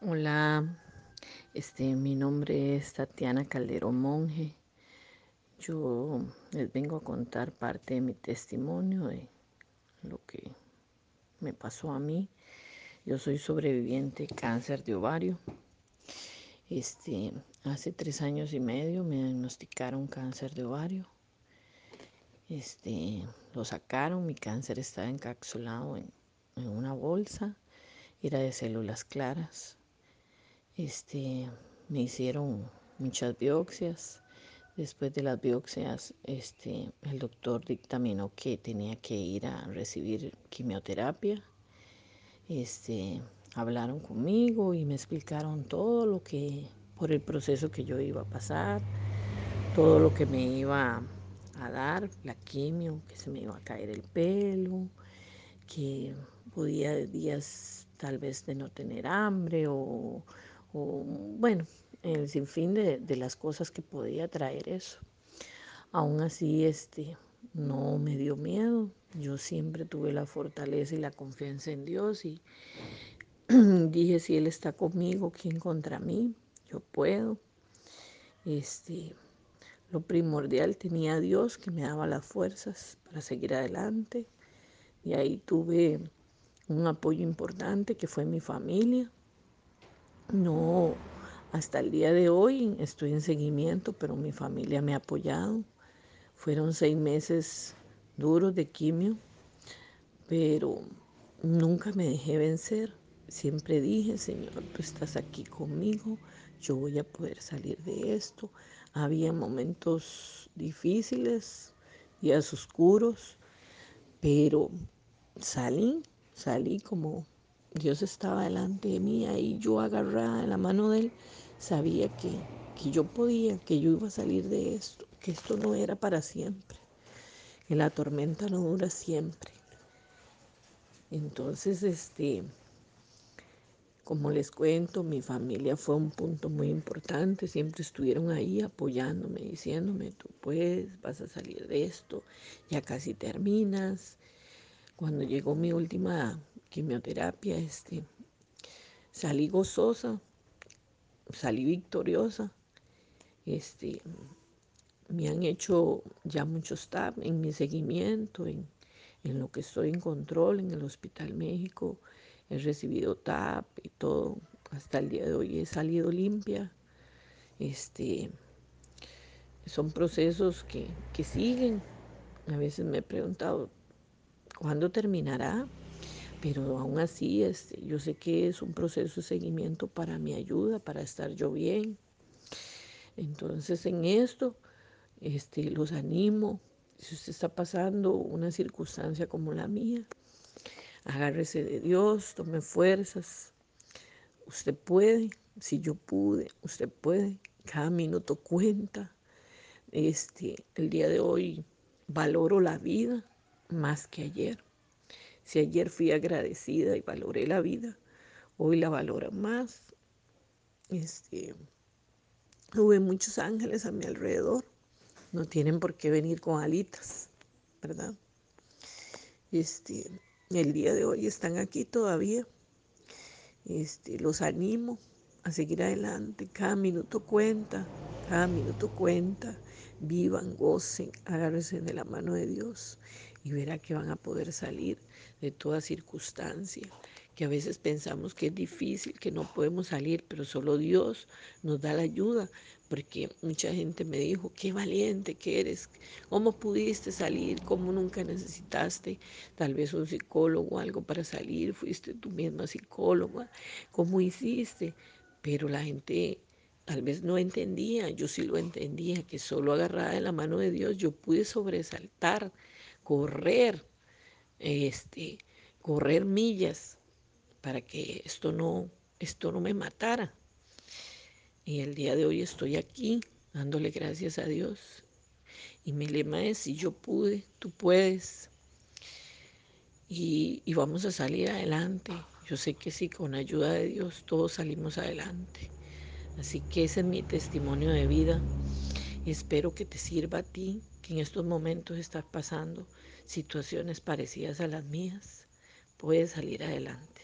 Hola, este, mi nombre es Tatiana Calderón Monje. Yo les vengo a contar parte de mi testimonio de lo que me pasó a mí. Yo soy sobreviviente de cáncer de ovario. Este, hace tres años y medio me diagnosticaron cáncer de ovario. Este, lo sacaron, mi cáncer estaba encapsulado en, en una bolsa, era de células claras este, me hicieron muchas biopsias. Después de las biopsias, este, el doctor dictaminó que tenía que ir a recibir quimioterapia. Este, hablaron conmigo y me explicaron todo lo que, por el proceso que yo iba a pasar, todo lo que me iba a dar, la quimio, que se me iba a caer el pelo, que podía días tal vez de no tener hambre o o bueno, el sinfín de, de las cosas que podía traer eso. Aún así, este, no me dio miedo. Yo siempre tuve la fortaleza y la confianza en Dios y dije, si Él está conmigo, ¿quién contra mí? Yo puedo. Este, lo primordial tenía a Dios que me daba las fuerzas para seguir adelante. Y ahí tuve un apoyo importante que fue mi familia. No, hasta el día de hoy estoy en seguimiento, pero mi familia me ha apoyado. Fueron seis meses duros de quimio, pero nunca me dejé vencer. Siempre dije, Señor, tú estás aquí conmigo, yo voy a poder salir de esto. Había momentos difíciles, días oscuros, pero salí, salí como Dios estaba delante de mí y yo agarrada en la mano de Él, sabía que, que yo podía, que yo iba a salir de esto, que esto no era para siempre, que la tormenta no dura siempre. Entonces, este, como les cuento, mi familia fue un punto muy importante, siempre estuvieron ahí apoyándome, diciéndome, tú puedes, vas a salir de esto, ya casi terminas. Cuando llegó mi última quimioterapia, este, salí gozosa, salí victoriosa. Este, me han hecho ya muchos TAP en mi seguimiento, en, en, lo que estoy en control en el Hospital México. He recibido TAP y todo. Hasta el día de hoy he salido limpia. Este, son procesos que, que siguen. A veces me he preguntado, ¿cuándo terminará? Pero aún así este, yo sé que es un proceso de seguimiento para mi ayuda, para estar yo bien. Entonces en esto este, los animo, si usted está pasando una circunstancia como la mía, agárrese de Dios, tome fuerzas. Usted puede, si yo pude, usted puede, cada minuto cuenta. Este, el día de hoy valoro la vida más que ayer. Si ayer fui agradecida y valoré la vida, hoy la valoro más. Este, tuve muchos ángeles a mi alrededor. No tienen por qué venir con alitas, ¿verdad? Este, el día de hoy están aquí todavía. Este, los animo a seguir adelante. Cada minuto cuenta, cada minuto cuenta. Vivan, gocen, agárrense de la mano de Dios y verá que van a poder salir de toda circunstancia, que a veces pensamos que es difícil, que no podemos salir, pero solo Dios nos da la ayuda, porque mucha gente me dijo, qué valiente que eres, cómo pudiste salir, cómo nunca necesitaste tal vez un psicólogo algo para salir, fuiste tú misma psicóloga, cómo hiciste, pero la gente tal vez no entendía, yo sí lo entendía, que solo agarrada en la mano de Dios yo pude sobresaltar, correr, este, correr millas para que esto no, esto no me matara. Y el día de hoy estoy aquí dándole gracias a Dios. Y mi lema es, si yo pude, tú puedes. Y, y vamos a salir adelante. Yo sé que sí, con ayuda de Dios todos salimos adelante. Así que ese es mi testimonio de vida. Espero que te sirva a ti, que en estos momentos estás pasando situaciones parecidas a las mías, puedes salir adelante.